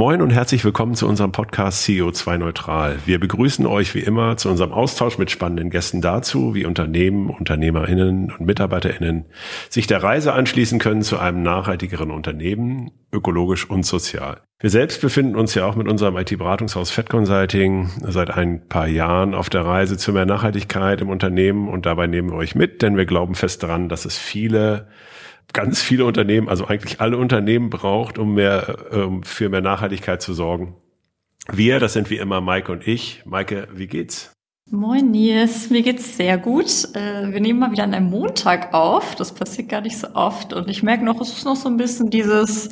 Moin und herzlich willkommen zu unserem Podcast CO2 Neutral. Wir begrüßen euch wie immer zu unserem Austausch mit spannenden Gästen dazu, wie Unternehmen, UnternehmerInnen und MitarbeiterInnen sich der Reise anschließen können zu einem nachhaltigeren Unternehmen, ökologisch und sozial. Wir selbst befinden uns ja auch mit unserem IT-Beratungshaus Fed Consulting seit ein paar Jahren auf der Reise zu mehr Nachhaltigkeit im Unternehmen und dabei nehmen wir euch mit, denn wir glauben fest daran, dass es viele ganz viele Unternehmen, also eigentlich alle Unternehmen braucht, um mehr, ähm, für mehr Nachhaltigkeit zu sorgen. Wir, das sind wie immer Maike und ich. Maike, wie geht's? Moin Nils, mir geht's sehr gut. Äh, wir nehmen mal wieder an einem Montag auf. Das passiert gar nicht so oft. Und ich merke noch, es ist noch so ein bisschen dieses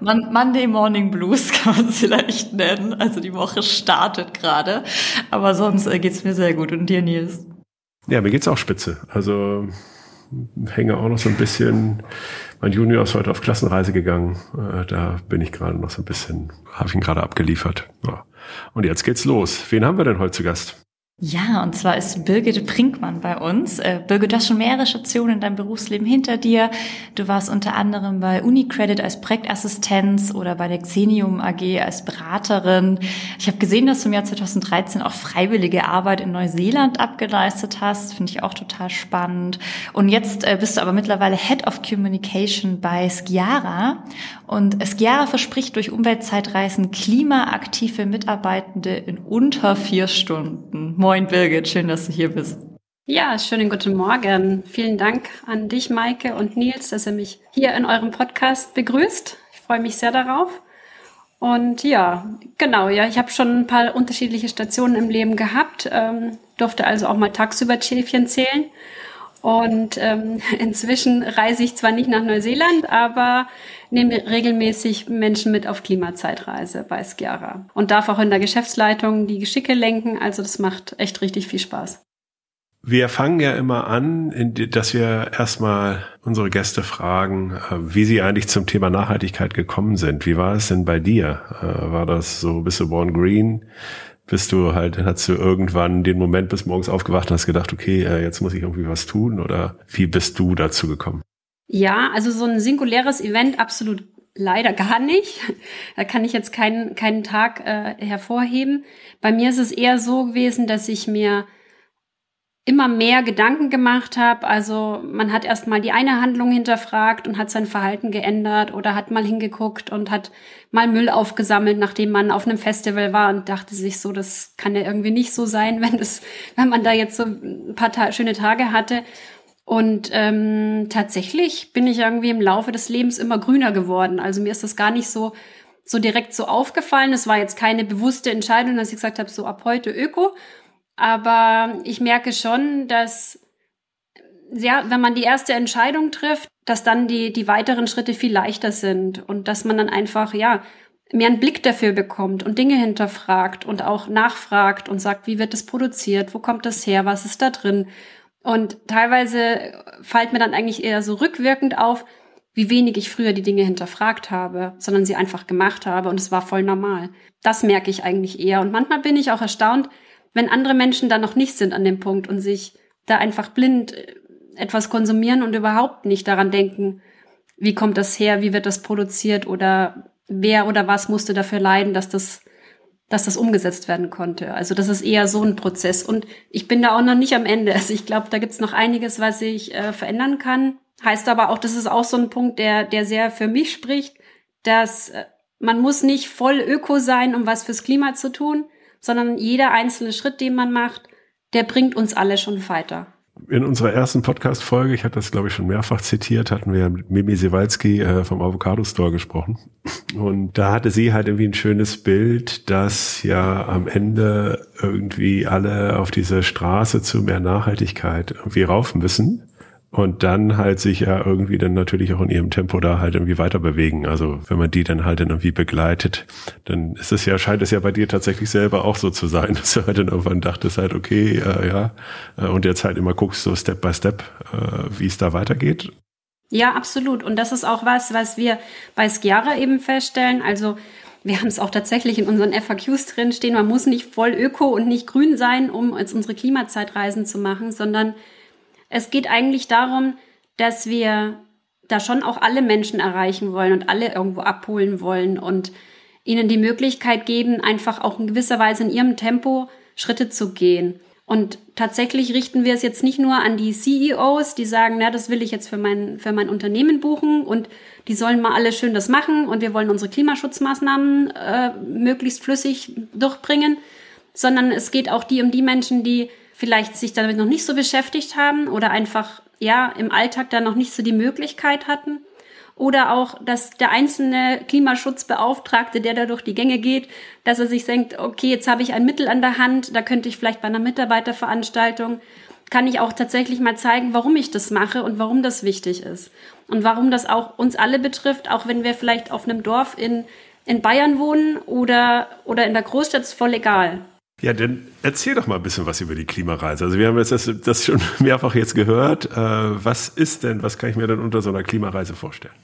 Monday Morning Blues, kann man es vielleicht nennen. Also die Woche startet gerade. Aber sonst äh, geht's mir sehr gut. Und dir, Nils? Ja, mir geht's auch spitze. Also hänge auch noch so ein bisschen. Mein Junior ist heute auf Klassenreise gegangen. Äh, da bin ich gerade noch so ein bisschen, habe ich ihn gerade abgeliefert. Ja. Und jetzt geht's los. Wen haben wir denn heute zu Gast? Ja, und zwar ist Birgit Brinkmann bei uns. Äh, Birgit, du hast schon mehrere Stationen in deinem Berufsleben hinter dir. Du warst unter anderem bei UniCredit als Projektassistenz oder bei der Xenium AG als Beraterin. Ich habe gesehen, dass du im Jahr 2013 auch freiwillige Arbeit in Neuseeland abgeleistet hast. Finde ich auch total spannend. Und jetzt äh, bist du aber mittlerweile Head of Communication bei Skiara. Und Skiara verspricht durch Umweltzeitreisen klimaaktive Mitarbeitende in unter vier Stunden. Moin Birgit, schön, dass du hier bist. Ja, schönen guten Morgen. Vielen Dank an dich, Maike und Nils, dass ihr mich hier in eurem Podcast begrüßt. Ich freue mich sehr darauf. Und ja, genau, ja, ich habe schon ein paar unterschiedliche Stationen im Leben gehabt, ähm, durfte also auch mal tagsüber Schäfchen zählen. Und ähm, inzwischen reise ich zwar nicht nach Neuseeland, aber nehme regelmäßig Menschen mit auf Klimazeitreise bei Skiara und darf auch in der Geschäftsleitung die Geschicke lenken. Also das macht echt richtig viel Spaß. Wir fangen ja immer an, dass wir erstmal unsere Gäste fragen, äh, wie sie eigentlich zum Thema Nachhaltigkeit gekommen sind. Wie war es denn bei dir? Äh, war das so, bist du born green? Bist du halt, hast du irgendwann den Moment bis morgens aufgewacht und hast gedacht, okay, äh, jetzt muss ich irgendwie was tun? Oder wie bist du dazu gekommen? Ja, also so ein singuläres Event absolut leider gar nicht. Da kann ich jetzt keinen, keinen Tag äh, hervorheben. Bei mir ist es eher so gewesen, dass ich mir immer mehr Gedanken gemacht habe. Also man hat erst mal die eine Handlung hinterfragt und hat sein Verhalten geändert oder hat mal hingeguckt und hat mal Müll aufgesammelt, nachdem man auf einem Festival war und dachte sich so, das kann ja irgendwie nicht so sein, wenn das, wenn man da jetzt so ein paar ta schöne Tage hatte. Und ähm, tatsächlich bin ich irgendwie im Laufe des Lebens immer grüner geworden. Also mir ist das gar nicht so so direkt so aufgefallen. Es war jetzt keine bewusste Entscheidung, dass ich gesagt habe, so ab heute Öko. Aber ich merke schon, dass ja, wenn man die erste Entscheidung trifft, dass dann die die weiteren Schritte viel leichter sind und dass man dann einfach ja mehr einen Blick dafür bekommt und Dinge hinterfragt und auch nachfragt und sagt, wie wird das produziert, wo kommt das her, was ist da drin und teilweise fällt mir dann eigentlich eher so rückwirkend auf, wie wenig ich früher die Dinge hinterfragt habe, sondern sie einfach gemacht habe und es war voll normal. Das merke ich eigentlich eher. Und manchmal bin ich auch erstaunt, wenn andere Menschen da noch nicht sind an dem Punkt und sich da einfach blind äh, etwas konsumieren und überhaupt nicht daran denken, wie kommt das her, wie wird das produziert oder wer oder was musste dafür leiden, dass das dass das umgesetzt werden konnte. Also das ist eher so ein Prozess. Und ich bin da auch noch nicht am Ende. Also ich glaube, da gibt's noch einiges, was ich äh, verändern kann. Heißt aber auch, das ist auch so ein Punkt, der, der sehr für mich spricht, dass äh, man muss nicht voll öko sein, um was fürs Klima zu tun, sondern jeder einzelne Schritt, den man macht, der bringt uns alle schon weiter in unserer ersten Podcast-Folge, ich hatte das glaube ich schon mehrfach zitiert, hatten wir mit Mimi Sewalski äh, vom Avocado Store gesprochen. Und da hatte sie halt irgendwie ein schönes Bild, dass ja am Ende irgendwie alle auf diese Straße zu mehr Nachhaltigkeit irgendwie rauf müssen und dann halt sich ja irgendwie dann natürlich auch in ihrem Tempo da halt irgendwie weiter bewegen. Also wenn man die dann halt dann irgendwie begleitet, dann ist es ja, scheint es ja bei dir tatsächlich selber auch so zu sein, dass du halt dann irgendwann dachtest halt, okay, äh, ja, und jetzt halt immer guckst so Step by Step, äh, wie es da weitergeht. Ja, absolut. Und das ist auch was, was wir bei Skiara eben feststellen. Also wir haben es auch tatsächlich in unseren FAQs drin stehen. Man muss nicht voll öko und nicht grün sein, um jetzt unsere Klimazeitreisen zu machen, sondern es geht eigentlich darum, dass wir da schon auch alle Menschen erreichen wollen und alle irgendwo abholen wollen. Und ihnen die Möglichkeit geben, einfach auch in gewisser Weise in ihrem Tempo Schritte zu gehen. Und tatsächlich richten wir es jetzt nicht nur an die CEOs, die sagen, na, das will ich jetzt für mein, für mein Unternehmen buchen und die sollen mal alle schön das machen und wir wollen unsere Klimaschutzmaßnahmen äh, möglichst flüssig durchbringen, sondern es geht auch die um die Menschen, die vielleicht sich damit noch nicht so beschäftigt haben oder einfach ja im Alltag da noch nicht so die Möglichkeit hatten oder auch, dass der einzelne Klimaschutzbeauftragte, der da durch die Gänge geht, dass er sich denkt, okay, jetzt habe ich ein Mittel an der Hand, da könnte ich vielleicht bei einer Mitarbeiterveranstaltung, kann ich auch tatsächlich mal zeigen, warum ich das mache und warum das wichtig ist. Und warum das auch uns alle betrifft, auch wenn wir vielleicht auf einem Dorf in, in Bayern wohnen oder, oder in der Großstadt, ist voll egal. Ja, dann erzähl doch mal ein bisschen was über die Klimareise. Also wir haben das, das schon mehrfach jetzt gehört. Äh, was ist denn, was kann ich mir denn unter so einer Klimareise vorstellen?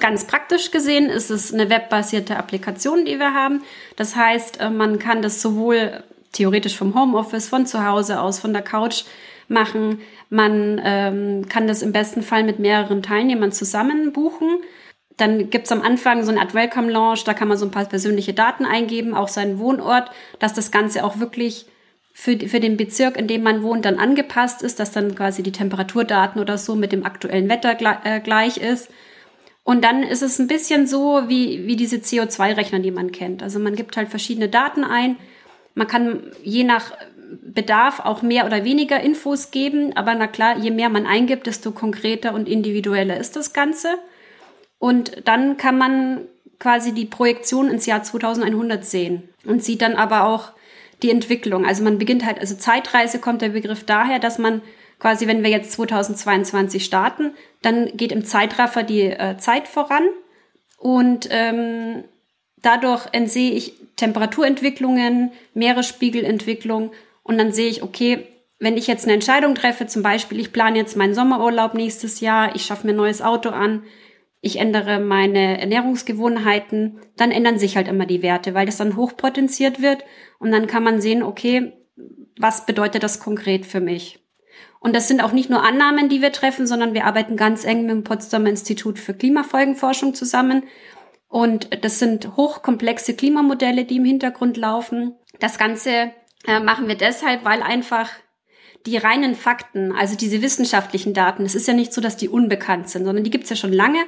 Ganz praktisch gesehen ist es eine webbasierte Applikation, die wir haben. Das heißt, äh, man kann das sowohl theoretisch vom Homeoffice, von zu Hause aus, von der Couch machen. Man ähm, kann das im besten Fall mit mehreren Teilnehmern zusammen buchen. Dann gibt's am Anfang so eine Art Welcome Launch, da kann man so ein paar persönliche Daten eingeben, auch seinen Wohnort, dass das Ganze auch wirklich für, für den Bezirk, in dem man wohnt, dann angepasst ist, dass dann quasi die Temperaturdaten oder so mit dem aktuellen Wetter äh, gleich ist. Und dann ist es ein bisschen so wie, wie diese CO2-Rechner, die man kennt. Also man gibt halt verschiedene Daten ein. Man kann je nach Bedarf auch mehr oder weniger Infos geben. Aber na klar, je mehr man eingibt, desto konkreter und individueller ist das Ganze. Und dann kann man quasi die Projektion ins Jahr 2100 sehen und sieht dann aber auch die Entwicklung. Also man beginnt halt, also Zeitreise kommt der Begriff daher, dass man quasi, wenn wir jetzt 2022 starten, dann geht im Zeitraffer die äh, Zeit voran und ähm, dadurch entsehe ich Temperaturentwicklungen, Meeresspiegelentwicklung und dann sehe ich, okay, wenn ich jetzt eine Entscheidung treffe, zum Beispiel, ich plane jetzt meinen Sommerurlaub nächstes Jahr, ich schaffe mir ein neues Auto an, ich ändere meine Ernährungsgewohnheiten, dann ändern sich halt immer die Werte, weil das dann hochpotenziert wird und dann kann man sehen, okay, was bedeutet das konkret für mich? Und das sind auch nicht nur Annahmen, die wir treffen, sondern wir arbeiten ganz eng mit dem Potsdamer Institut für Klimafolgenforschung zusammen. Und das sind hochkomplexe Klimamodelle, die im Hintergrund laufen. Das Ganze äh, machen wir deshalb, weil einfach die reinen Fakten, also diese wissenschaftlichen Daten, es ist ja nicht so, dass die unbekannt sind, sondern die gibt's ja schon lange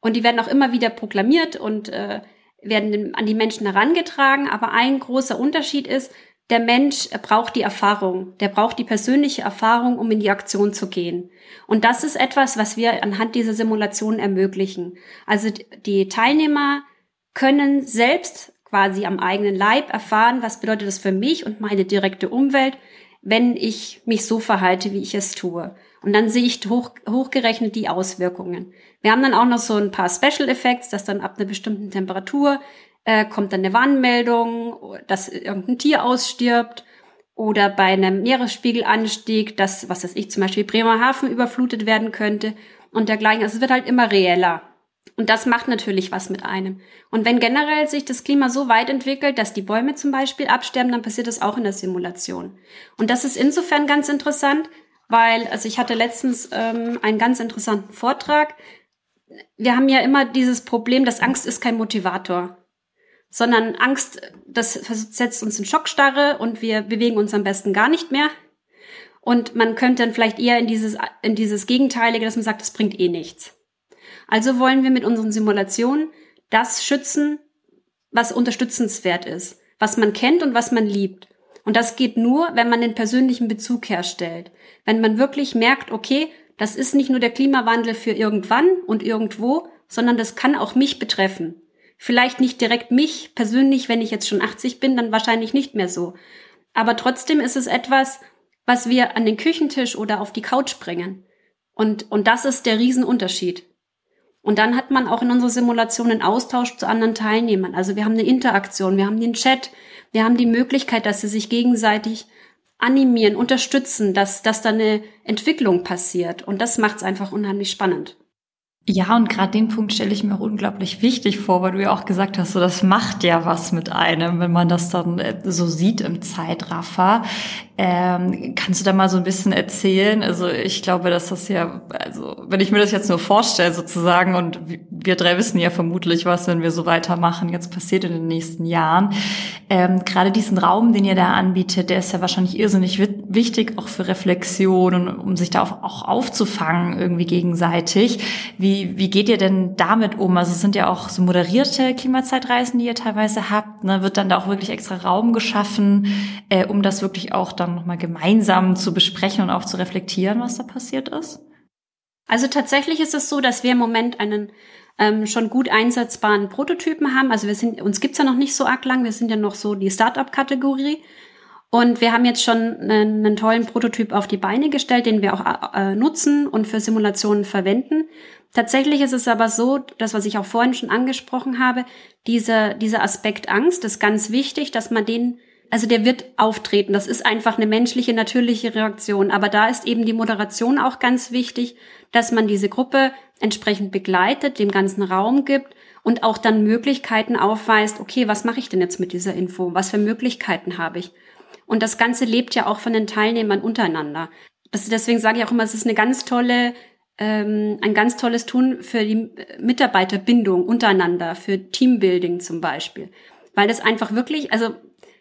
und die werden auch immer wieder proklamiert und äh, werden an die Menschen herangetragen. Aber ein großer Unterschied ist, der Mensch braucht die Erfahrung, der braucht die persönliche Erfahrung, um in die Aktion zu gehen. Und das ist etwas, was wir anhand dieser Simulation ermöglichen. Also die Teilnehmer können selbst quasi am eigenen Leib erfahren, was bedeutet das für mich und meine direkte Umwelt, wenn ich mich so verhalte, wie ich es tue. Und dann sehe ich hoch, hochgerechnet die Auswirkungen. Wir haben dann auch noch so ein paar Special Effects, dass dann ab einer bestimmten Temperatur äh, kommt dann eine Warnmeldung, dass irgendein Tier ausstirbt oder bei einem Meeresspiegelanstieg, dass, was weiß ich, zum Beispiel Bremerhaven überflutet werden könnte und dergleichen. Also es wird halt immer reeller. Und das macht natürlich was mit einem. Und wenn generell sich das Klima so weit entwickelt, dass die Bäume zum Beispiel absterben, dann passiert das auch in der Simulation. Und das ist insofern ganz interessant, weil, also ich hatte letztens ähm, einen ganz interessanten Vortrag. Wir haben ja immer dieses Problem, dass Angst ist kein Motivator, sondern Angst, das setzt uns in Schockstarre und wir bewegen uns am besten gar nicht mehr. Und man könnte dann vielleicht eher in dieses, in dieses Gegenteilige, dass man sagt, das bringt eh nichts. Also wollen wir mit unseren Simulationen das schützen, was unterstützenswert ist, was man kennt und was man liebt. Und das geht nur, wenn man den persönlichen Bezug herstellt. Wenn man wirklich merkt, okay, das ist nicht nur der Klimawandel für irgendwann und irgendwo, sondern das kann auch mich betreffen. Vielleicht nicht direkt mich persönlich, wenn ich jetzt schon 80 bin, dann wahrscheinlich nicht mehr so. Aber trotzdem ist es etwas, was wir an den Küchentisch oder auf die Couch bringen. Und, und das ist der Riesenunterschied. Und dann hat man auch in unserer Simulation einen Austausch zu anderen Teilnehmern. Also wir haben eine Interaktion, wir haben den Chat, wir haben die Möglichkeit, dass sie sich gegenseitig animieren, unterstützen, dass, dass da eine Entwicklung passiert. Und das macht es einfach unheimlich spannend. Ja, und gerade den Punkt stelle ich mir auch unglaublich wichtig vor, weil du ja auch gesagt hast, so das macht ja was mit einem, wenn man das dann äh, so sieht im Zeitraffer. Ähm, kannst du da mal so ein bisschen erzählen? Also ich glaube, dass das ja, also wenn ich mir das jetzt nur vorstelle sozusagen und wir drei wissen ja vermutlich was, wenn wir so weitermachen, jetzt passiert in den nächsten Jahren. Ähm, Gerade diesen Raum, den ihr da anbietet, der ist ja wahrscheinlich irrsinnig wichtig, auch für Reflexion und um sich da auch aufzufangen irgendwie gegenseitig. Wie, wie geht ihr denn damit um? Also es sind ja auch so moderierte Klimazeitreisen, die ihr teilweise habt. Ne? Wird dann da auch wirklich extra Raum geschaffen, äh, um das wirklich auch dann nochmal gemeinsam zu besprechen und auch zu reflektieren, was da passiert ist? Also tatsächlich ist es so, dass wir im Moment einen ähm, schon gut einsetzbaren Prototypen haben. Also wir sind, uns gibt's ja noch nicht so arg lang, wir sind ja noch so die Startup-Kategorie. Und wir haben jetzt schon einen, einen, tollen Prototyp auf die Beine gestellt, den wir auch äh, nutzen und für Simulationen verwenden. Tatsächlich ist es aber so, das, was ich auch vorhin schon angesprochen habe, dieser, dieser Aspekt Angst ist ganz wichtig, dass man den also der wird auftreten. Das ist einfach eine menschliche, natürliche Reaktion. Aber da ist eben die Moderation auch ganz wichtig, dass man diese Gruppe entsprechend begleitet, dem ganzen Raum gibt und auch dann Möglichkeiten aufweist, okay, was mache ich denn jetzt mit dieser Info? Was für Möglichkeiten habe ich? Und das Ganze lebt ja auch von den Teilnehmern untereinander. Das, deswegen sage ich auch immer, es ist eine ganz tolle, ähm, ein ganz tolles Tun für die Mitarbeiterbindung untereinander, für Teambuilding zum Beispiel. Weil das einfach wirklich, also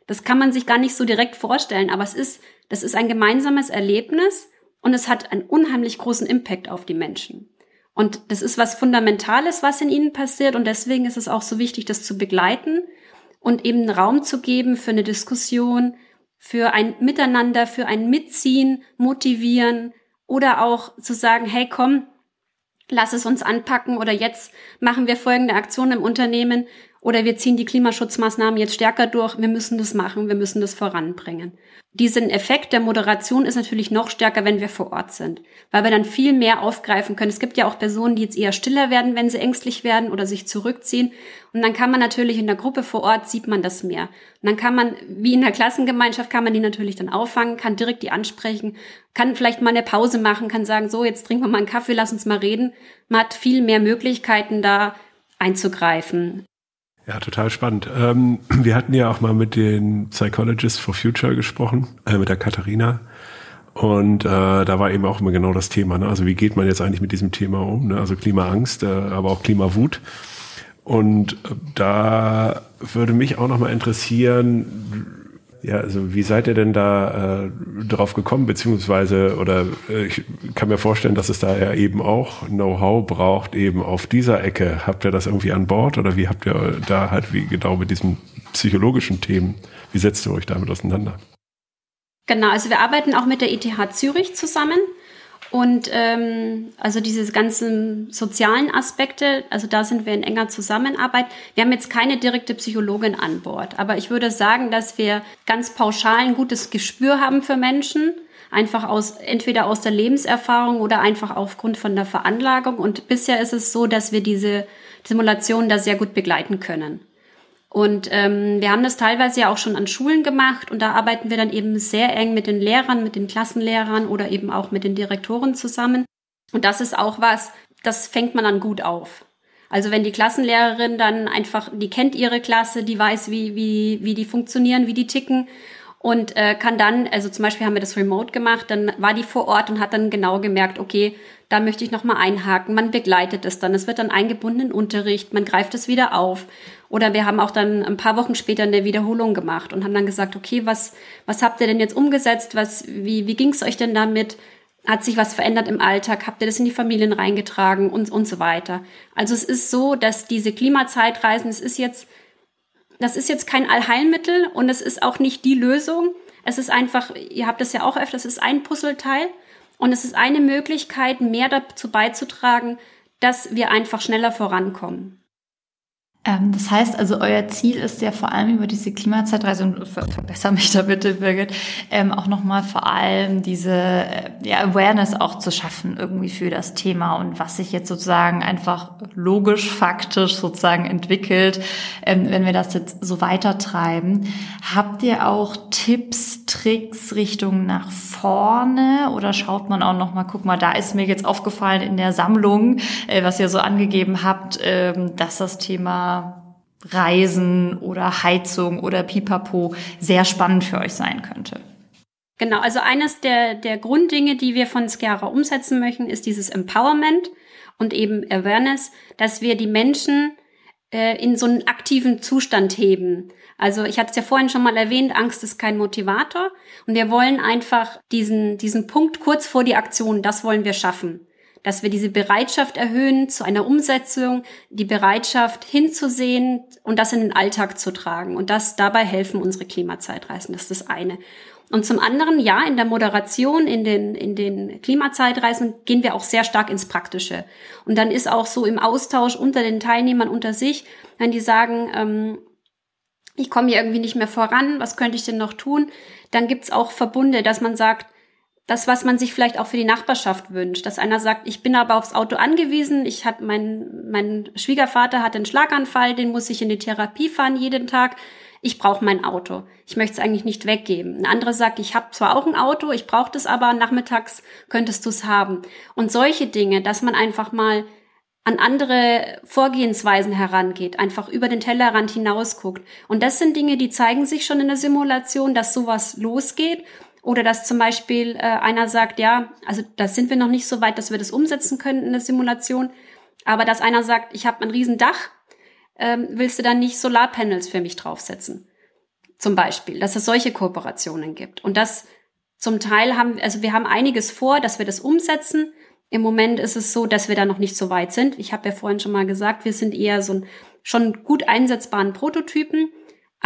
das kann man sich gar nicht so direkt vorstellen, aber es ist, das ist ein gemeinsames Erlebnis und es hat einen unheimlich großen Impact auf die Menschen. Und das ist was Fundamentales, was in ihnen passiert und deswegen ist es auch so wichtig, das zu begleiten und eben Raum zu geben für eine Diskussion, für ein Miteinander, für ein Mitziehen, motivieren oder auch zu sagen, hey, komm, lass es uns anpacken oder jetzt machen wir folgende Aktion im Unternehmen oder wir ziehen die Klimaschutzmaßnahmen jetzt stärker durch, wir müssen das machen, wir müssen das voranbringen. Diesen Effekt der Moderation ist natürlich noch stärker, wenn wir vor Ort sind, weil wir dann viel mehr aufgreifen können. Es gibt ja auch Personen, die jetzt eher stiller werden, wenn sie ängstlich werden oder sich zurückziehen. Und dann kann man natürlich in der Gruppe vor Ort sieht man das mehr. Und dann kann man, wie in der Klassengemeinschaft, kann man die natürlich dann auffangen, kann direkt die ansprechen, kann vielleicht mal eine Pause machen, kann sagen, so, jetzt trinken wir mal einen Kaffee, lass uns mal reden. Man hat viel mehr Möglichkeiten da einzugreifen. Ja, total spannend. Ähm, wir hatten ja auch mal mit den Psychologists for Future gesprochen, äh, mit der Katharina. Und äh, da war eben auch immer genau das Thema. Ne? Also wie geht man jetzt eigentlich mit diesem Thema um? Ne? Also Klimaangst, äh, aber auch Klimawut. Und äh, da würde mich auch noch mal interessieren, ja, also wie seid ihr denn da äh, drauf gekommen, beziehungsweise, oder äh, ich kann mir vorstellen, dass es da ja eben auch Know-how braucht, eben auf dieser Ecke. Habt ihr das irgendwie an Bord oder wie habt ihr da halt wie genau mit diesen psychologischen Themen, wie setzt ihr euch damit auseinander? Genau, also wir arbeiten auch mit der ETH Zürich zusammen. Und ähm, also diese ganzen sozialen Aspekte, also da sind wir in enger Zusammenarbeit. Wir haben jetzt keine direkte Psychologin an Bord, aber ich würde sagen, dass wir ganz pauschal ein gutes Gespür haben für Menschen, einfach aus entweder aus der Lebenserfahrung oder einfach aufgrund von der Veranlagung. Und bisher ist es so, dass wir diese Simulation da sehr gut begleiten können. Und ähm, wir haben das teilweise ja auch schon an Schulen gemacht und da arbeiten wir dann eben sehr eng mit den Lehrern, mit den Klassenlehrern oder eben auch mit den Direktoren zusammen. Und das ist auch was, das fängt man dann gut auf. Also wenn die Klassenlehrerin dann einfach, die kennt ihre Klasse, die weiß, wie, wie, wie die funktionieren, wie die ticken und äh, kann dann, also zum Beispiel haben wir das remote gemacht, dann war die vor Ort und hat dann genau gemerkt, okay, da möchte ich nochmal einhaken. Man begleitet es dann. Es wird dann eingebunden in Unterricht, man greift es wieder auf. Oder wir haben auch dann ein paar Wochen später eine Wiederholung gemacht und haben dann gesagt, okay, was, was habt ihr denn jetzt umgesetzt? Was, wie, wie ging es euch denn damit? Hat sich was verändert im Alltag? Habt ihr das in die Familien reingetragen und, und so weiter? Also es ist so, dass diese Klimazeitreisen, es ist jetzt, das ist jetzt kein Allheilmittel und es ist auch nicht die Lösung. Es ist einfach, ihr habt das ja auch öfter, es ist ein Puzzleteil und es ist eine Möglichkeit, mehr dazu beizutragen, dass wir einfach schneller vorankommen. Ähm, das heißt also, euer Ziel ist ja vor allem über diese Klimazeitreise, und ver verbessere mich da bitte, Birgit, ähm, auch nochmal vor allem diese äh, ja, Awareness auch zu schaffen irgendwie für das Thema und was sich jetzt sozusagen einfach logisch, faktisch sozusagen entwickelt, ähm, wenn wir das jetzt so weitertreiben. Habt ihr auch Tipps, Tricks Richtung nach vorne oder schaut man auch nochmal, guck mal, da ist mir jetzt aufgefallen in der Sammlung, äh, was ihr so angegeben habt, äh, dass das Thema Reisen oder Heizung oder Pipapo sehr spannend für euch sein könnte? Genau, also eines der, der Grunddinge, die wir von Sciara umsetzen möchten, ist dieses Empowerment und eben Awareness, dass wir die Menschen äh, in so einen aktiven Zustand heben. Also ich hatte es ja vorhin schon mal erwähnt, Angst ist kein Motivator und wir wollen einfach diesen, diesen Punkt kurz vor die Aktion, das wollen wir schaffen. Dass wir diese Bereitschaft erhöhen zu einer Umsetzung, die Bereitschaft hinzusehen und das in den Alltag zu tragen. Und das dabei helfen unsere Klimazeitreisen. Das ist das eine. Und zum anderen, ja, in der Moderation, in den, in den Klimazeitreisen gehen wir auch sehr stark ins Praktische. Und dann ist auch so im Austausch unter den Teilnehmern unter sich, wenn die sagen, ähm, ich komme hier irgendwie nicht mehr voran, was könnte ich denn noch tun? Dann gibt's auch Verbunde, dass man sagt, das, was man sich vielleicht auch für die Nachbarschaft wünscht, dass einer sagt, ich bin aber aufs Auto angewiesen, ich hat mein, mein Schwiegervater hat einen Schlaganfall, den muss ich in die Therapie fahren jeden Tag ich brauche mein Auto. Ich möchte es eigentlich nicht weggeben. Ein anderer sagt, ich habe zwar auch ein Auto, ich brauche das aber, nachmittags könntest du es haben. Und solche Dinge, dass man einfach mal an andere Vorgehensweisen herangeht, einfach über den Tellerrand hinausguckt. Und das sind Dinge, die zeigen sich schon in der Simulation, dass sowas losgeht. Oder dass zum Beispiel äh, einer sagt, ja, also da sind wir noch nicht so weit, dass wir das umsetzen können in der Simulation. Aber dass einer sagt, ich habe ein Riesendach, ähm, willst du dann nicht Solarpanels für mich draufsetzen? Zum Beispiel, dass es solche Kooperationen gibt. Und das zum Teil haben, also wir haben einiges vor, dass wir das umsetzen. Im Moment ist es so, dass wir da noch nicht so weit sind. Ich habe ja vorhin schon mal gesagt, wir sind eher so ein schon gut einsetzbaren Prototypen.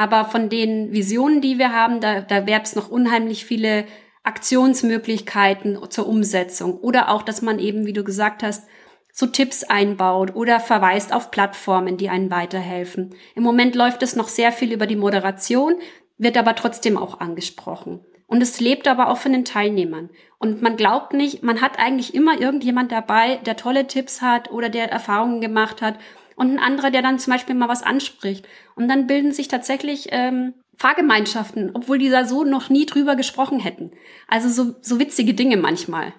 Aber von den Visionen, die wir haben, da, da gäbe es noch unheimlich viele Aktionsmöglichkeiten zur Umsetzung. Oder auch, dass man eben, wie du gesagt hast, so Tipps einbaut oder verweist auf Plattformen, die einen weiterhelfen. Im Moment läuft es noch sehr viel über die Moderation, wird aber trotzdem auch angesprochen. Und es lebt aber auch von den Teilnehmern. Und man glaubt nicht, man hat eigentlich immer irgendjemand dabei, der tolle Tipps hat oder der Erfahrungen gemacht hat und ein anderer, der dann zum Beispiel mal was anspricht. Und dann bilden sich tatsächlich ähm, Fahrgemeinschaften, obwohl die da so noch nie drüber gesprochen hätten. Also so, so witzige Dinge manchmal.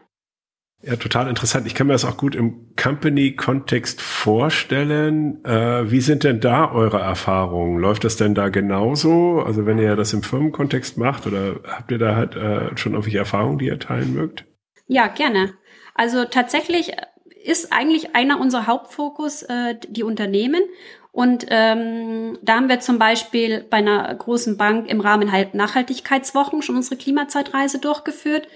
Ja, total interessant. Ich kann mir das auch gut im Company-Kontext vorstellen. Äh, wie sind denn da eure Erfahrungen? Läuft das denn da genauso? Also wenn ihr das im Firmenkontext macht oder habt ihr da halt äh, schon irgendwelche Erfahrungen, die ihr teilen mögt? Ja, gerne. Also tatsächlich ist eigentlich einer unserer Hauptfokus äh, die Unternehmen. Und ähm, da haben wir zum Beispiel bei einer großen Bank im Rahmen Nachhaltigkeitswochen schon unsere Klimazeitreise durchgeführt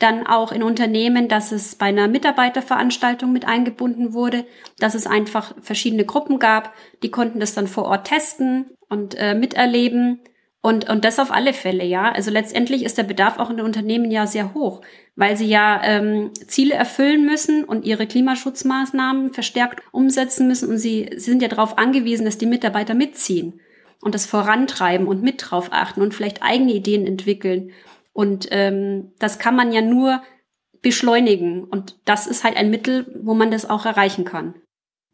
dann auch in Unternehmen, dass es bei einer Mitarbeiterveranstaltung mit eingebunden wurde, dass es einfach verschiedene Gruppen gab, die konnten das dann vor Ort testen und äh, miterleben. Und, und das auf alle Fälle, ja. Also letztendlich ist der Bedarf auch in den Unternehmen ja sehr hoch, weil sie ja ähm, Ziele erfüllen müssen und ihre Klimaschutzmaßnahmen verstärkt umsetzen müssen. Und sie, sie sind ja darauf angewiesen, dass die Mitarbeiter mitziehen und das vorantreiben und mit drauf achten und vielleicht eigene Ideen entwickeln. Und ähm, das kann man ja nur beschleunigen. Und das ist halt ein Mittel, wo man das auch erreichen kann.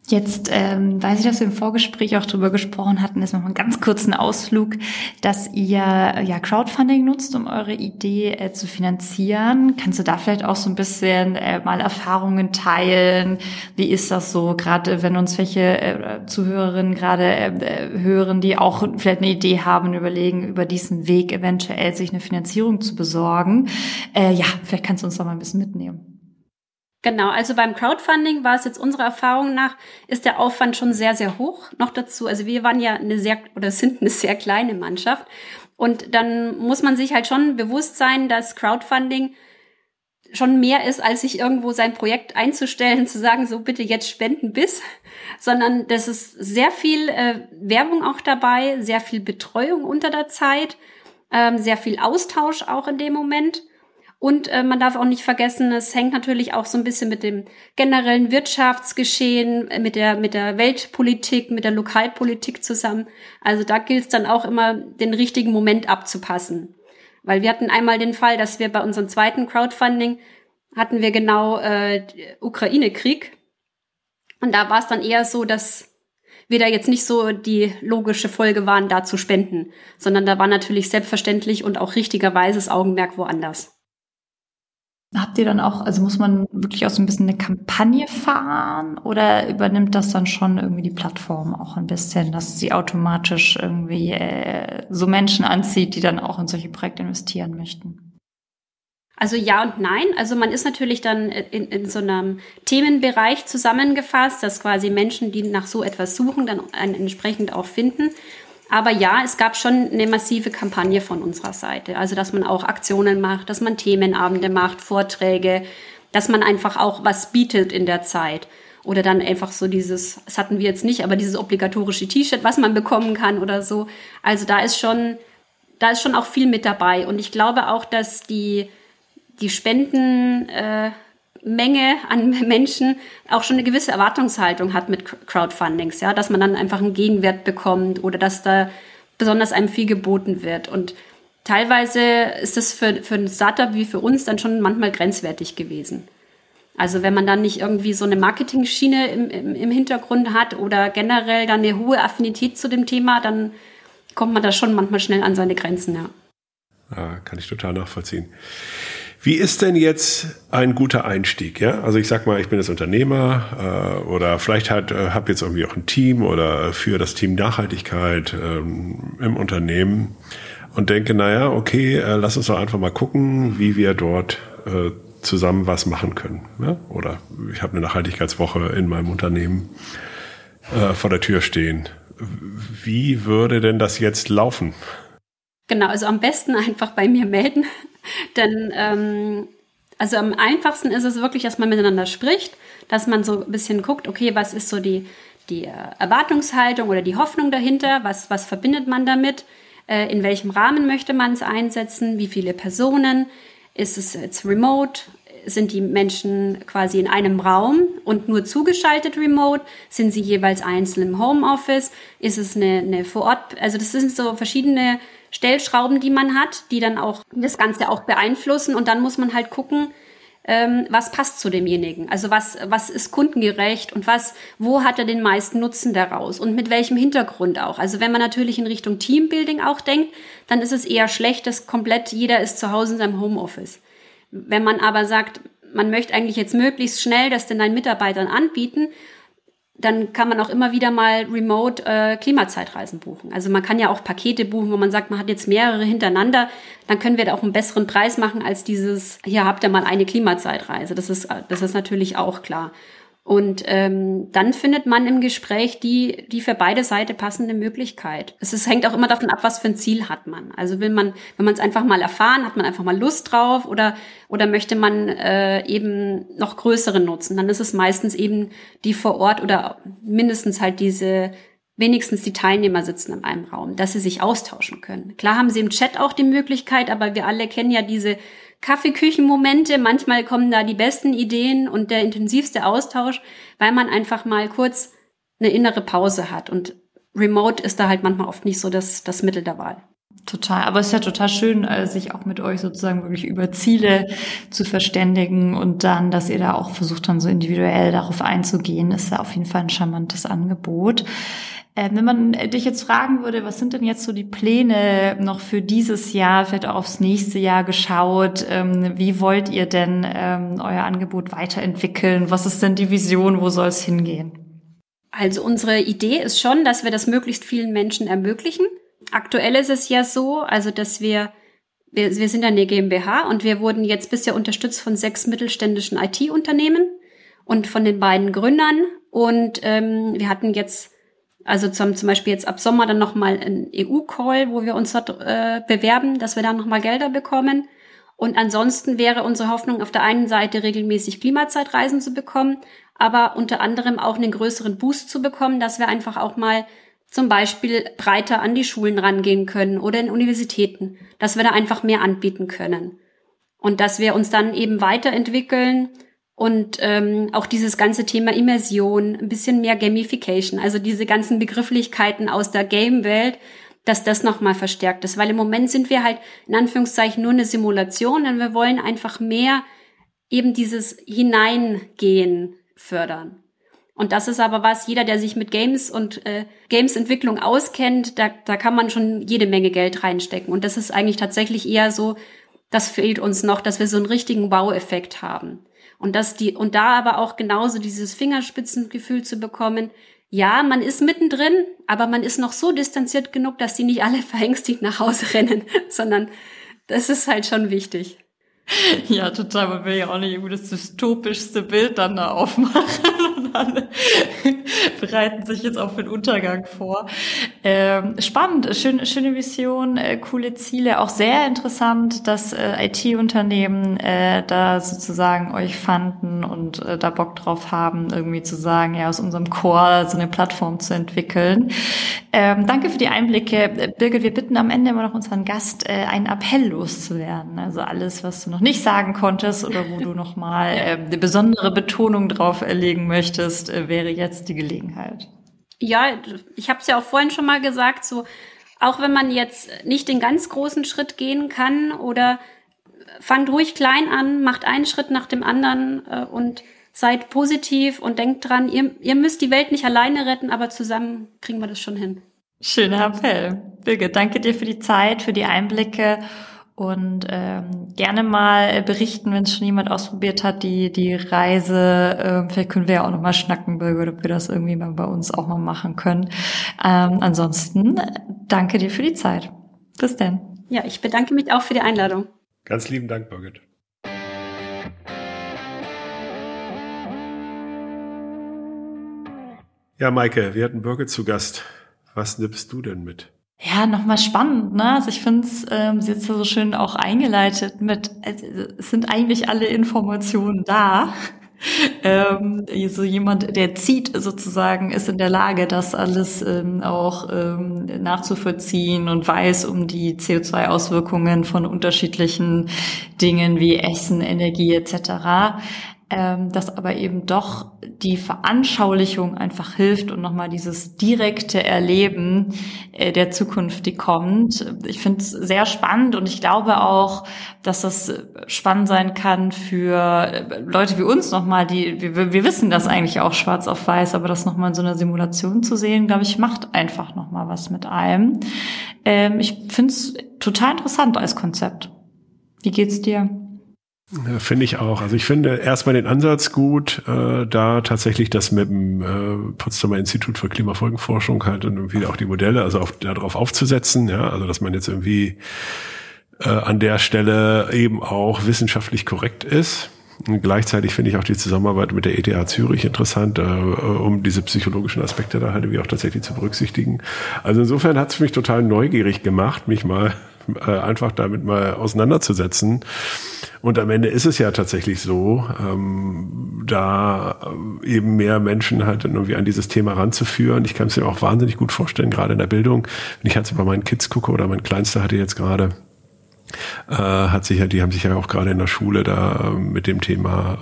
Jetzt ähm, weiß ich, dass wir im Vorgespräch auch drüber gesprochen hatten, ist noch einen ganz kurzen Ausflug, dass ihr ja Crowdfunding nutzt, um eure Idee äh, zu finanzieren. Kannst du da vielleicht auch so ein bisschen äh, mal Erfahrungen teilen? Wie ist das so, gerade wenn uns welche äh, Zuhörerinnen gerade äh, hören, die auch vielleicht eine Idee haben überlegen, über diesen Weg eventuell sich eine Finanzierung zu besorgen? Äh, ja, vielleicht kannst du uns da mal ein bisschen mitnehmen. Genau, also beim Crowdfunding war es jetzt unserer Erfahrung nach, ist der Aufwand schon sehr, sehr hoch. Noch dazu, also wir waren ja eine sehr oder sind eine sehr kleine Mannschaft. Und dann muss man sich halt schon bewusst sein, dass Crowdfunding schon mehr ist, als sich irgendwo sein Projekt einzustellen, zu sagen, so bitte jetzt spenden bis, sondern das ist sehr viel äh, Werbung auch dabei, sehr viel Betreuung unter der Zeit, ähm, sehr viel Austausch auch in dem Moment. Und äh, man darf auch nicht vergessen, es hängt natürlich auch so ein bisschen mit dem generellen Wirtschaftsgeschehen, äh, mit der, mit der Weltpolitik, mit der Lokalpolitik zusammen. Also da gilt es dann auch immer, den richtigen Moment abzupassen. Weil wir hatten einmal den Fall, dass wir bei unserem zweiten Crowdfunding hatten wir genau äh, Ukraine-Krieg. Und da war es dann eher so, dass wir da jetzt nicht so die logische Folge waren, da zu spenden, sondern da war natürlich selbstverständlich und auch richtigerweise das Augenmerk woanders. Habt ihr dann auch, also muss man wirklich auch so ein bisschen eine Kampagne fahren oder übernimmt das dann schon irgendwie die Plattform auch ein bisschen, dass sie automatisch irgendwie äh, so Menschen anzieht, die dann auch in solche Projekte investieren möchten? Also ja und nein. Also man ist natürlich dann in, in so einem Themenbereich zusammengefasst, dass quasi Menschen, die nach so etwas suchen, dann entsprechend auch finden. Aber ja, es gab schon eine massive Kampagne von unserer Seite. Also dass man auch Aktionen macht, dass man Themenabende macht, Vorträge, dass man einfach auch was bietet in der Zeit. Oder dann einfach so dieses, das hatten wir jetzt nicht, aber dieses obligatorische T-Shirt, was man bekommen kann oder so. Also da ist schon, da ist schon auch viel mit dabei. Und ich glaube auch, dass die die Spendenmenge äh, an Menschen auch schon eine gewisse Erwartungshaltung hat mit Crowdfundings, ja, dass man dann einfach einen Gegenwert bekommt oder dass da besonders einem viel geboten wird. Und teilweise ist das für, für ein Startup wie für uns dann schon manchmal grenzwertig gewesen. Also wenn man dann nicht irgendwie so eine Marketing-Schiene im, im, im Hintergrund hat oder generell dann eine hohe Affinität zu dem Thema, dann kommt man da schon manchmal schnell an seine Grenzen, ja. Ja, kann ich total nachvollziehen. Wie ist denn jetzt ein guter Einstieg? Ja, also ich sag mal, ich bin jetzt Unternehmer äh, oder vielleicht halt, äh, habe jetzt irgendwie auch ein Team oder für das Team Nachhaltigkeit ähm, im Unternehmen und denke, naja, okay, äh, lass uns doch einfach mal gucken, wie wir dort äh, zusammen was machen können. Ja? Oder ich habe eine Nachhaltigkeitswoche in meinem Unternehmen äh, vor der Tür stehen. Wie würde denn das jetzt laufen? Genau, also am besten einfach bei mir melden. Denn ähm, also am einfachsten ist es wirklich, dass man miteinander spricht, dass man so ein bisschen guckt, okay, was ist so die, die äh, Erwartungshaltung oder die Hoffnung dahinter, was, was verbindet man damit, äh, in welchem Rahmen möchte man es einsetzen, wie viele Personen, ist es jetzt remote, sind die Menschen quasi in einem Raum und nur zugeschaltet remote? Sind sie jeweils einzeln im Homeoffice? Ist es eine, eine vor Ort? Also das sind so verschiedene Stellschrauben, die man hat, die dann auch das Ganze auch beeinflussen. Und dann muss man halt gucken, ähm, was passt zu demjenigen. Also was, was ist kundengerecht und was, wo hat er den meisten Nutzen daraus und mit welchem Hintergrund auch. Also wenn man natürlich in Richtung Teambuilding auch denkt, dann ist es eher schlecht, dass komplett jeder ist zu Hause in seinem Homeoffice. Wenn man aber sagt, man möchte eigentlich jetzt möglichst schnell das den deinen Mitarbeitern anbieten dann kann man auch immer wieder mal remote äh, Klimazeitreisen buchen. Also man kann ja auch Pakete buchen, wo man sagt, man hat jetzt mehrere hintereinander, dann können wir da auch einen besseren Preis machen als dieses, hier habt ihr mal eine Klimazeitreise. Das ist, das ist natürlich auch klar. Und ähm, dann findet man im Gespräch die, die für beide Seiten passende Möglichkeit. Es ist, hängt auch immer davon ab, was für ein Ziel hat man. Also will man, wenn man es einfach mal erfahren, hat man einfach mal Lust drauf oder, oder möchte man äh, eben noch größere nutzen, dann ist es meistens eben die vor Ort oder mindestens halt diese wenigstens die Teilnehmer sitzen in einem Raum, dass sie sich austauschen können. Klar haben sie im Chat auch die Möglichkeit, aber wir alle kennen ja diese Kaffeeküchenmomente. Manchmal kommen da die besten Ideen und der intensivste Austausch, weil man einfach mal kurz eine innere Pause hat. Und Remote ist da halt manchmal oft nicht so das, das Mittel der Wahl. Total, aber es ist ja total schön, äh, sich auch mit euch sozusagen wirklich über Ziele zu verständigen und dann, dass ihr da auch versucht, dann so individuell darauf einzugehen, ist ja auf jeden Fall ein charmantes Angebot. Ähm, wenn man dich jetzt fragen würde, was sind denn jetzt so die Pläne noch für dieses Jahr, vielleicht auch aufs nächste Jahr geschaut? Ähm, wie wollt ihr denn ähm, euer Angebot weiterentwickeln? Was ist denn die Vision? Wo soll es hingehen? Also unsere Idee ist schon, dass wir das möglichst vielen Menschen ermöglichen. Aktuell ist es ja so, also dass wir wir, wir sind eine GmbH und wir wurden jetzt bisher unterstützt von sechs mittelständischen IT-Unternehmen und von den beiden Gründern. Und ähm, wir hatten jetzt also zum, zum Beispiel jetzt ab Sommer dann nochmal ein EU-Call, wo wir uns dort äh, bewerben, dass wir dann nochmal Gelder bekommen. Und ansonsten wäre unsere Hoffnung auf der einen Seite regelmäßig Klimazeitreisen zu bekommen, aber unter anderem auch einen größeren Boost zu bekommen, dass wir einfach auch mal zum Beispiel breiter an die Schulen rangehen können oder in Universitäten, dass wir da einfach mehr anbieten können. Und dass wir uns dann eben weiterentwickeln und ähm, auch dieses ganze Thema Immersion, ein bisschen mehr Gamification, also diese ganzen Begrifflichkeiten aus der Game-Welt, dass das nochmal verstärkt ist. Weil im Moment sind wir halt in Anführungszeichen nur eine Simulation und wir wollen einfach mehr eben dieses Hineingehen fördern. Und das ist aber was, jeder, der sich mit Games und äh, Games-Entwicklung auskennt, da, da kann man schon jede Menge Geld reinstecken. Und das ist eigentlich tatsächlich eher so, das fehlt uns noch, dass wir so einen richtigen Baueffekt haben. Und dass die, und da aber auch genauso dieses Fingerspitzengefühl zu bekommen, ja, man ist mittendrin, aber man ist noch so distanziert genug, dass die nicht alle verängstigt nach Hause rennen, sondern das ist halt schon wichtig. Ja, total. Man will ja auch nicht irgendwie das dystopischste Bild dann da aufmachen. Bereiten sich jetzt auf den Untergang vor. Ähm, spannend, schön, schöne Vision, äh, coole Ziele. Auch sehr interessant, dass äh, IT-Unternehmen äh, da sozusagen euch fanden und äh, da Bock drauf haben, irgendwie zu sagen, ja, aus unserem Core so eine Plattform zu entwickeln. Ähm, danke für die Einblicke. Birgit, wir bitten am Ende immer noch unseren Gast, äh, einen Appell loszuwerden. Also alles, was du noch nicht sagen konntest oder wo du noch mal äh, eine besondere Betonung drauf erlegen möchtest, äh, wäre jetzt die Gelegenheit. Ja, ich habe es ja auch vorhin schon mal gesagt, so auch wenn man jetzt nicht den ganz großen Schritt gehen kann oder fangt ruhig klein an, macht einen Schritt nach dem anderen äh, und seid positiv und denkt dran, ihr, ihr müsst die Welt nicht alleine retten, aber zusammen kriegen wir das schon hin. Schöner Appell. Birgit, danke dir für die Zeit, für die Einblicke und ähm, gerne mal berichten, wenn es schon jemand ausprobiert hat, die die Reise. Äh, vielleicht können wir ja auch noch mal schnacken, Birgit, ob wir das irgendwie mal bei uns auch mal machen können. Ähm, ansonsten danke dir für die Zeit. Bis denn. Ja, ich bedanke mich auch für die Einladung. Ganz lieben Dank, Birgit. Ja, Maike, wir hatten Birgit zu Gast. Was nimmst du denn mit? Ja, nochmal spannend, ne? Also ich finde es, ähm, sie jetzt so schön auch eingeleitet mit, also es sind eigentlich alle Informationen da. ähm, so jemand, der zieht sozusagen, ist in der Lage, das alles ähm, auch ähm, nachzuvollziehen und weiß um die CO2-Auswirkungen von unterschiedlichen Dingen wie Essen, Energie etc ähm, dass aber eben doch die Veranschaulichung einfach hilft und nochmal dieses direkte Erleben äh, der Zukunft, die kommt. Ich finde es sehr spannend und ich glaube auch, dass das spannend sein kann für äh, Leute wie uns nochmal, die, wir, wir wissen das eigentlich auch schwarz auf weiß, aber das nochmal in so einer Simulation zu sehen, glaube ich, macht einfach nochmal was mit einem. Ähm, ich finde es total interessant als Konzept. Wie geht's dir? Finde ich auch. Also ich finde erstmal den Ansatz gut, äh, da tatsächlich das mit dem äh, Potsdamer Institut für Klimafolgenforschung halt und irgendwie auch die Modelle, also auf, darauf aufzusetzen, ja, also dass man jetzt irgendwie äh, an der Stelle eben auch wissenschaftlich korrekt ist. Und gleichzeitig finde ich auch die Zusammenarbeit mit der ETH Zürich interessant, äh, um diese psychologischen Aspekte da halt irgendwie auch tatsächlich zu berücksichtigen. Also insofern hat es mich total neugierig gemacht, mich mal äh, einfach damit mal auseinanderzusetzen. Und am Ende ist es ja tatsächlich so, ähm, da äh, eben mehr Menschen halt irgendwie an dieses Thema ranzuführen. Ich kann es mir auch wahnsinnig gut vorstellen, gerade in der Bildung. Wenn ich jetzt bei meinen Kids gucke oder mein Kleinster hatte jetzt gerade äh, hat sich ja, die haben sich ja auch gerade in der Schule da äh, mit dem Thema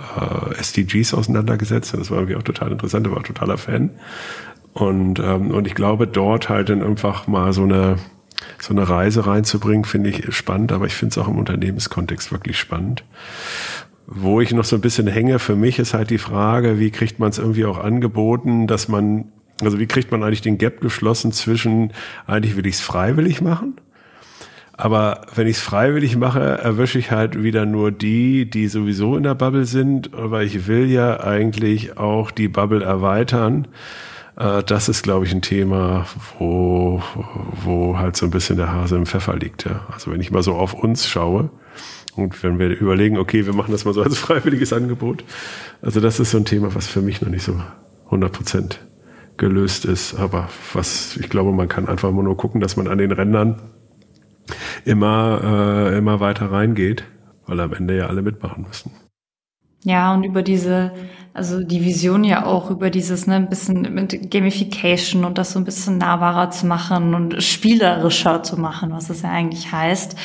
äh, SDGs auseinandergesetzt. Das war irgendwie auch total interessant, war totaler Fan. Und, ähm, und ich glaube, dort halt dann einfach mal so eine so eine Reise reinzubringen, finde ich spannend, aber ich finde es auch im Unternehmenskontext wirklich spannend. Wo ich noch so ein bisschen hänge, für mich ist halt die Frage, wie kriegt man es irgendwie auch angeboten, dass man, also wie kriegt man eigentlich den Gap geschlossen zwischen, eigentlich will ich es freiwillig machen, aber wenn ich es freiwillig mache, erwische ich halt wieder nur die, die sowieso in der Bubble sind, aber ich will ja eigentlich auch die Bubble erweitern. Äh, das ist, glaube ich, ein Thema, wo, wo halt so ein bisschen der Hase im Pfeffer liegt. Ja. Also wenn ich mal so auf uns schaue und wenn wir überlegen, okay, wir machen das mal so als freiwilliges Angebot. Also das ist so ein Thema, was für mich noch nicht so 100 Prozent gelöst ist. Aber was, ich glaube, man kann einfach nur gucken, dass man an den Rändern immer, äh, immer weiter reingeht, weil am Ende ja alle mitmachen müssen. Ja, und über diese also die Vision ja auch über dieses, ne, ein bisschen mit Gamification und das so ein bisschen nahbarer zu machen und spielerischer zu machen, was es ja eigentlich heißt,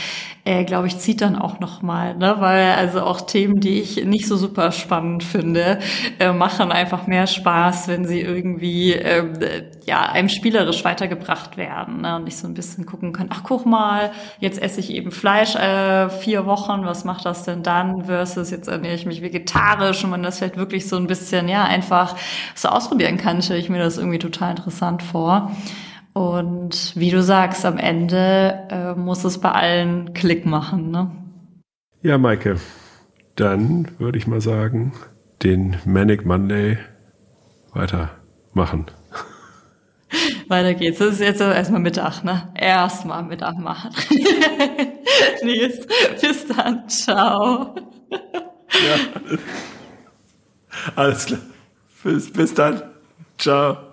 äh, glaube ich, zieht dann auch nochmal, ne? weil also auch Themen, die ich nicht so super spannend finde, äh, machen einfach mehr Spaß, wenn sie irgendwie äh, ja einem spielerisch weitergebracht werden ne? und ich so ein bisschen gucken kann, ach guck mal, jetzt esse ich eben Fleisch äh, vier Wochen, was macht das denn dann versus jetzt ernähre ich mich vegetarisch und man das vielleicht wirklich so ein bisschen ja einfach so ausprobieren kann, stelle ich mir das irgendwie total interessant vor. Und wie du sagst, am Ende äh, muss es bei allen Klick machen. Ne? Ja, Maike, dann würde ich mal sagen, den Manic Monday weitermachen. Weiter geht's. Das ist jetzt erstmal Mittag, ne? Erstmal Mittag machen. Nils, bis dann. Ciao. Ja. Alles klar. Bis, bis dann. Ciao.